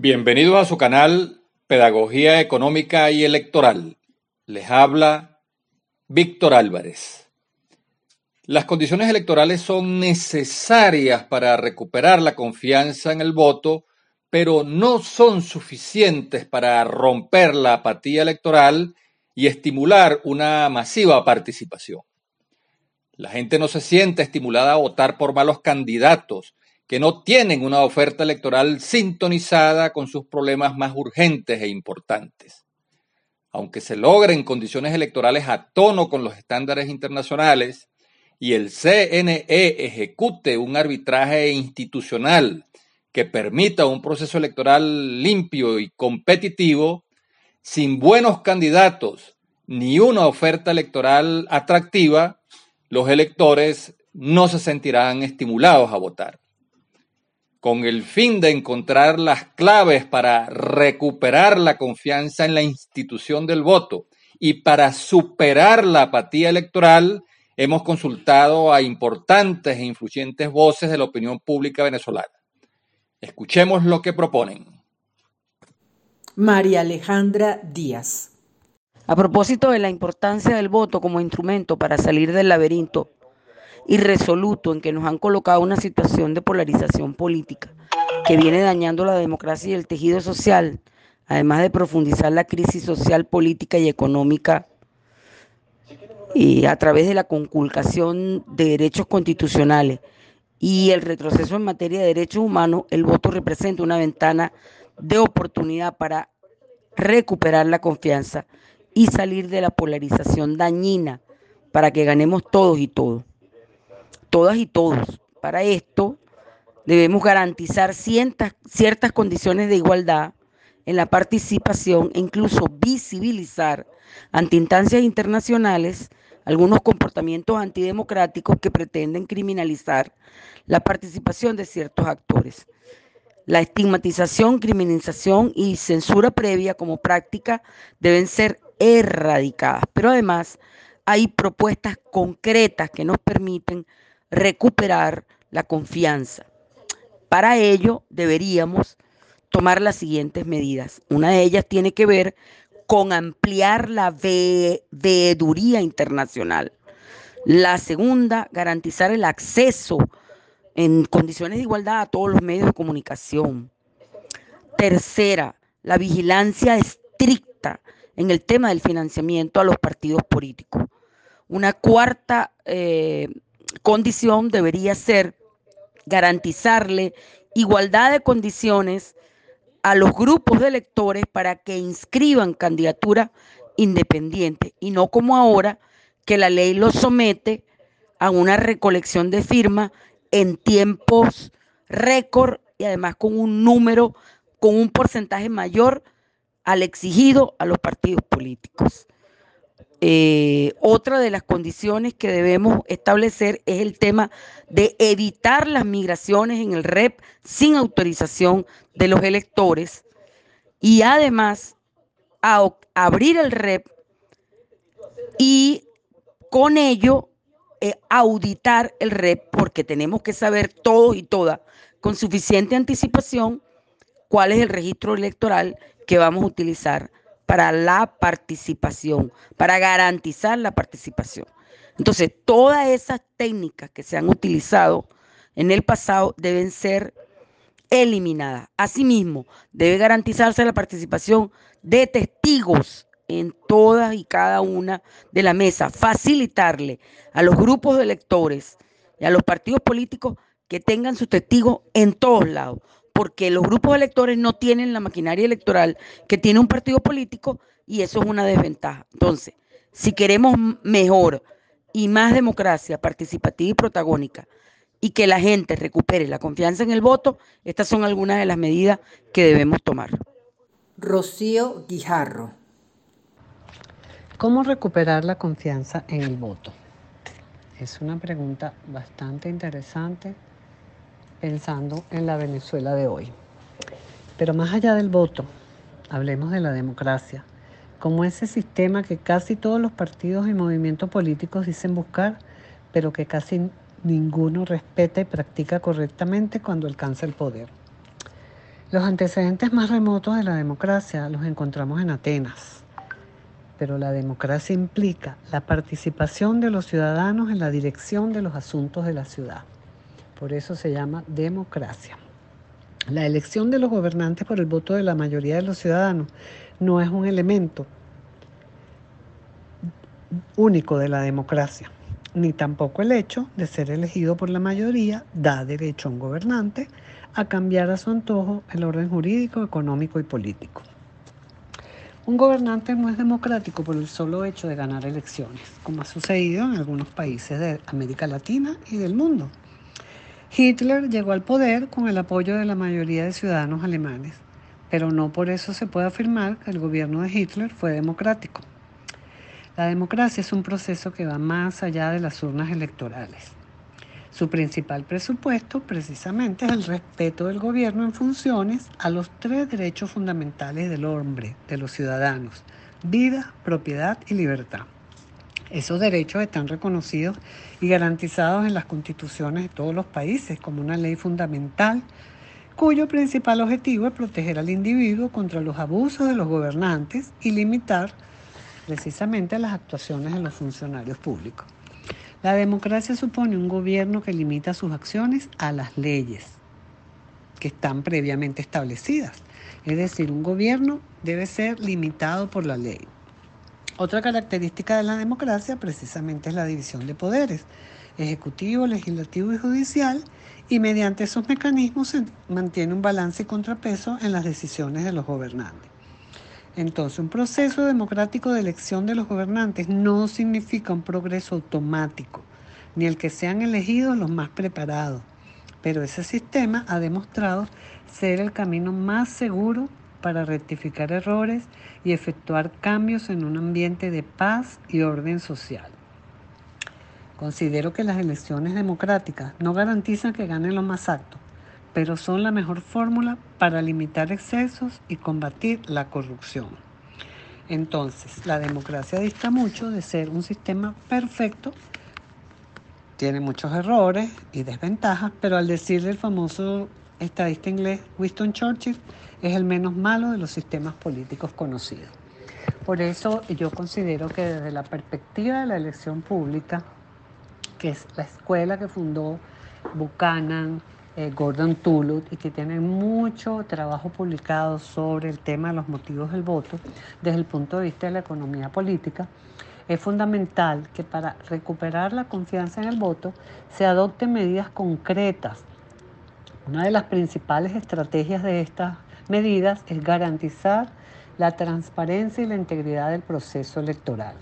Bienvenidos a su canal Pedagogía Económica y Electoral. Les habla Víctor Álvarez. Las condiciones electorales son necesarias para recuperar la confianza en el voto, pero no son suficientes para romper la apatía electoral y estimular una masiva participación. La gente no se siente estimulada a votar por malos candidatos que no tienen una oferta electoral sintonizada con sus problemas más urgentes e importantes. Aunque se logren condiciones electorales a tono con los estándares internacionales y el CNE ejecute un arbitraje institucional que permita un proceso electoral limpio y competitivo, sin buenos candidatos ni una oferta electoral atractiva, los electores no se sentirán estimulados a votar con el fin de encontrar las claves para recuperar la confianza en la institución del voto y para superar la apatía electoral, hemos consultado a importantes e influyentes voces de la opinión pública venezolana. Escuchemos lo que proponen. María Alejandra Díaz. A propósito de la importancia del voto como instrumento para salir del laberinto irresoluto en que nos han colocado una situación de polarización política que viene dañando la democracia y el tejido social, además de profundizar la crisis social, política y económica y a través de la conculcación de derechos constitucionales y el retroceso en materia de derechos humanos, el voto representa una ventana de oportunidad para recuperar la confianza y salir de la polarización dañina para que ganemos todos y todos todas y todos. Para esto debemos garantizar ciertas, ciertas condiciones de igualdad en la participación e incluso visibilizar ante instancias internacionales algunos comportamientos antidemocráticos que pretenden criminalizar la participación de ciertos actores. La estigmatización, criminalización y censura previa como práctica deben ser erradicadas, pero además hay propuestas concretas que nos permiten recuperar la confianza. Para ello deberíamos tomar las siguientes medidas. Una de ellas tiene que ver con ampliar la veeduría internacional. La segunda, garantizar el acceso en condiciones de igualdad a todos los medios de comunicación. Tercera, la vigilancia estricta en el tema del financiamiento a los partidos políticos. Una cuarta eh, condición debería ser garantizarle igualdad de condiciones a los grupos de electores para que inscriban candidatura independiente y no como ahora que la ley los somete a una recolección de firmas en tiempos récord y además con un número, con un porcentaje mayor al exigido a los partidos políticos. Eh, otra de las condiciones que debemos establecer es el tema de evitar las migraciones en el REP sin autorización de los electores y además abrir el REP y con ello eh, auditar el REP porque tenemos que saber todos y todas con suficiente anticipación cuál es el registro electoral que vamos a utilizar para la participación, para garantizar la participación. Entonces, todas esas técnicas que se han utilizado en el pasado deben ser eliminadas. Asimismo, debe garantizarse la participación de testigos en todas y cada una de la mesa, facilitarle a los grupos de electores y a los partidos políticos que tengan sus testigos en todos lados, porque los grupos electores no tienen la maquinaria electoral que tiene un partido político y eso es una desventaja. Entonces, si queremos mejor y más democracia participativa y protagónica y que la gente recupere la confianza en el voto, estas son algunas de las medidas que debemos tomar. Rocío Guijarro. ¿Cómo recuperar la confianza en el voto? Es una pregunta bastante interesante pensando en la Venezuela de hoy. Pero más allá del voto, hablemos de la democracia, como ese sistema que casi todos los partidos y movimientos políticos dicen buscar, pero que casi ninguno respeta y practica correctamente cuando alcanza el poder. Los antecedentes más remotos de la democracia los encontramos en Atenas, pero la democracia implica la participación de los ciudadanos en la dirección de los asuntos de la ciudad. Por eso se llama democracia. La elección de los gobernantes por el voto de la mayoría de los ciudadanos no es un elemento único de la democracia, ni tampoco el hecho de ser elegido por la mayoría da derecho a un gobernante a cambiar a su antojo el orden jurídico, económico y político. Un gobernante no es democrático por el solo hecho de ganar elecciones, como ha sucedido en algunos países de América Latina y del mundo. Hitler llegó al poder con el apoyo de la mayoría de ciudadanos alemanes, pero no por eso se puede afirmar que el gobierno de Hitler fue democrático. La democracia es un proceso que va más allá de las urnas electorales. Su principal presupuesto precisamente es el respeto del gobierno en funciones a los tres derechos fundamentales del hombre, de los ciudadanos, vida, propiedad y libertad. Esos derechos están reconocidos y garantizados en las constituciones de todos los países como una ley fundamental cuyo principal objetivo es proteger al individuo contra los abusos de los gobernantes y limitar precisamente las actuaciones de los funcionarios públicos. La democracia supone un gobierno que limita sus acciones a las leyes que están previamente establecidas. Es decir, un gobierno debe ser limitado por la ley. Otra característica de la democracia precisamente es la división de poderes, ejecutivo, legislativo y judicial, y mediante esos mecanismos se mantiene un balance y contrapeso en las decisiones de los gobernantes. Entonces, un proceso democrático de elección de los gobernantes no significa un progreso automático, ni el que sean elegidos los más preparados, pero ese sistema ha demostrado ser el camino más seguro para rectificar errores y efectuar cambios en un ambiente de paz y orden social. Considero que las elecciones democráticas no garantizan que ganen los más aptos, pero son la mejor fórmula para limitar excesos y combatir la corrupción. Entonces, la democracia dista mucho de ser un sistema perfecto, tiene muchos errores y desventajas, pero al decirle el famoso estadista inglés Winston Churchill, es el menos malo de los sistemas políticos conocidos. Por eso yo considero que desde la perspectiva de la elección pública, que es la escuela que fundó Buchanan, eh, Gordon Tullock y que tiene mucho trabajo publicado sobre el tema de los motivos del voto desde el punto de vista de la economía política, es fundamental que para recuperar la confianza en el voto se adopten medidas concretas. Una de las principales estrategias de estas medidas es garantizar la transparencia y la integridad del proceso electoral.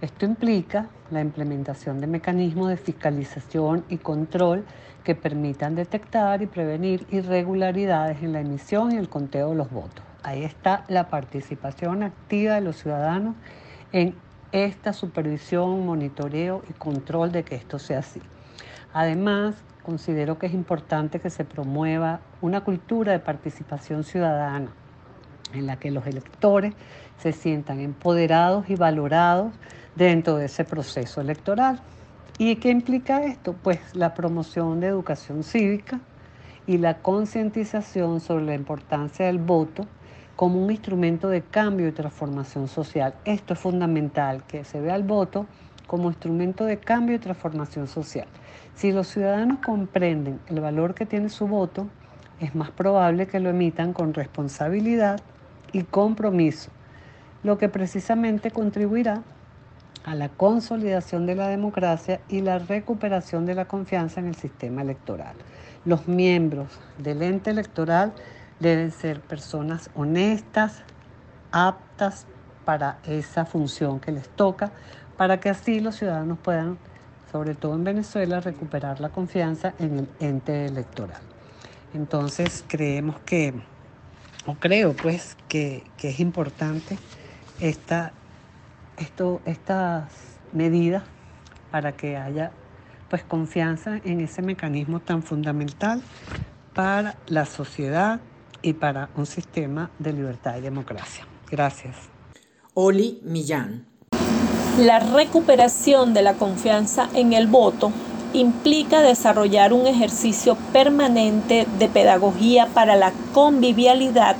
Esto implica la implementación de mecanismos de fiscalización y control que permitan detectar y prevenir irregularidades en la emisión y el conteo de los votos. Ahí está la participación activa de los ciudadanos en esta supervisión, monitoreo y control de que esto sea así. Además, considero que es importante que se promueva una cultura de participación ciudadana en la que los electores se sientan empoderados y valorados dentro de ese proceso electoral. ¿Y qué implica esto? Pues la promoción de educación cívica y la concientización sobre la importancia del voto como un instrumento de cambio y transformación social. Esto es fundamental, que se vea el voto como instrumento de cambio y transformación social. Si los ciudadanos comprenden el valor que tiene su voto, es más probable que lo emitan con responsabilidad y compromiso, lo que precisamente contribuirá a la consolidación de la democracia y la recuperación de la confianza en el sistema electoral. Los miembros del ente electoral deben ser personas honestas, aptas para esa función que les toca, para que así los ciudadanos puedan, sobre todo en Venezuela, recuperar la confianza en el ente electoral. Entonces creemos que, o creo pues, que, que es importante esta esto, estas medidas para que haya pues confianza en ese mecanismo tan fundamental para la sociedad y para un sistema de libertad y democracia. Gracias. Oli Millán. La recuperación de la confianza en el voto implica desarrollar un ejercicio permanente de pedagogía para la convivialidad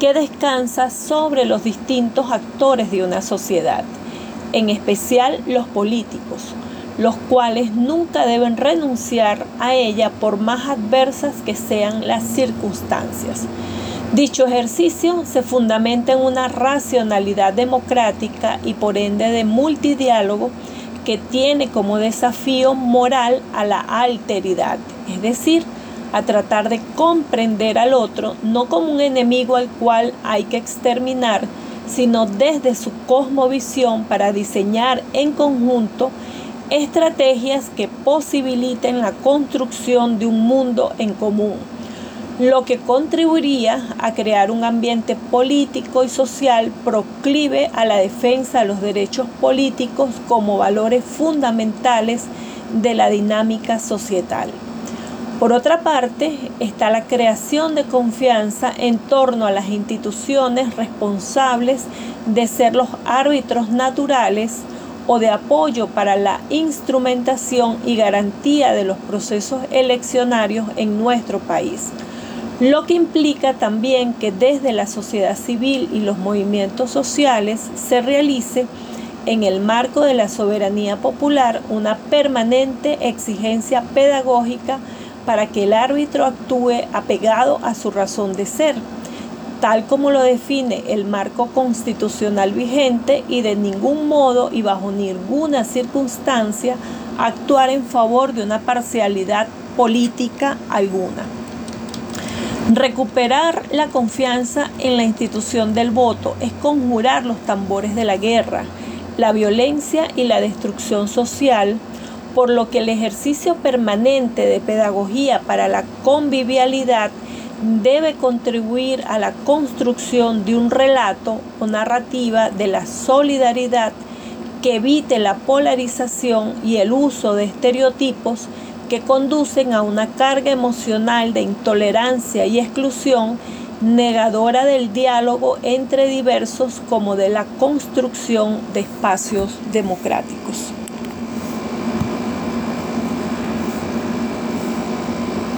que descansa sobre los distintos actores de una sociedad, en especial los políticos, los cuales nunca deben renunciar a ella por más adversas que sean las circunstancias. Dicho ejercicio se fundamenta en una racionalidad democrática y por ende de multidiálogo que tiene como desafío moral a la alteridad, es decir, a tratar de comprender al otro no como un enemigo al cual hay que exterminar, sino desde su cosmovisión para diseñar en conjunto estrategias que posibiliten la construcción de un mundo en común lo que contribuiría a crear un ambiente político y social proclive a la defensa de los derechos políticos como valores fundamentales de la dinámica societal. Por otra parte, está la creación de confianza en torno a las instituciones responsables de ser los árbitros naturales o de apoyo para la instrumentación y garantía de los procesos eleccionarios en nuestro país lo que implica también que desde la sociedad civil y los movimientos sociales se realice en el marco de la soberanía popular una permanente exigencia pedagógica para que el árbitro actúe apegado a su razón de ser, tal como lo define el marco constitucional vigente y de ningún modo y bajo ninguna circunstancia actuar en favor de una parcialidad política alguna. Recuperar la confianza en la institución del voto es conjurar los tambores de la guerra, la violencia y la destrucción social, por lo que el ejercicio permanente de pedagogía para la convivialidad debe contribuir a la construcción de un relato o narrativa de la solidaridad que evite la polarización y el uso de estereotipos que conducen a una carga emocional de intolerancia y exclusión negadora del diálogo entre diversos como de la construcción de espacios democráticos.